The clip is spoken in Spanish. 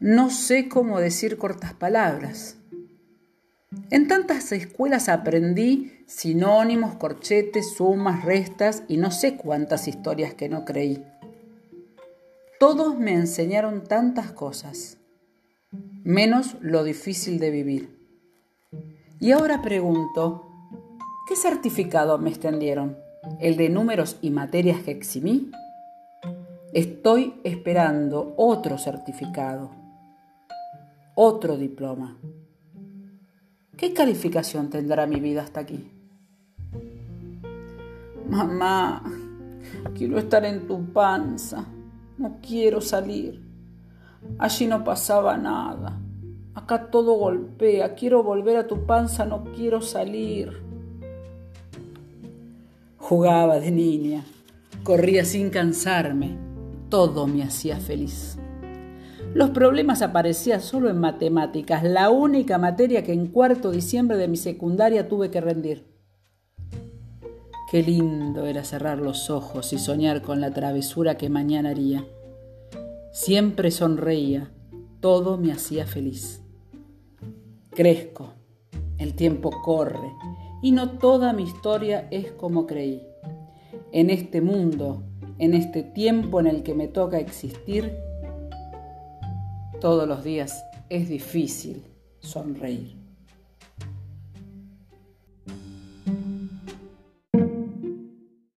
No sé cómo decir cortas palabras. En tantas escuelas aprendí sinónimos, corchetes, sumas, restas y no sé cuántas historias que no creí. Todos me enseñaron tantas cosas, menos lo difícil de vivir. Y ahora pregunto, ¿qué certificado me extendieron? ¿El de números y materias que eximí? Estoy esperando otro certificado, otro diploma. ¿Qué calificación tendrá mi vida hasta aquí? Mamá, quiero estar en tu panza, no quiero salir. Allí no pasaba nada. Acá todo golpea, quiero volver a tu panza, no quiero salir. Jugaba de niña, corría sin cansarme, todo me hacía feliz. Los problemas aparecían solo en matemáticas, la única materia que en cuarto diciembre de mi secundaria tuve que rendir. Qué lindo era cerrar los ojos y soñar con la travesura que mañana haría. Siempre sonreía, todo me hacía feliz. Crezco, el tiempo corre y no toda mi historia es como creí. En este mundo, en este tiempo en el que me toca existir, todos los días es difícil sonreír.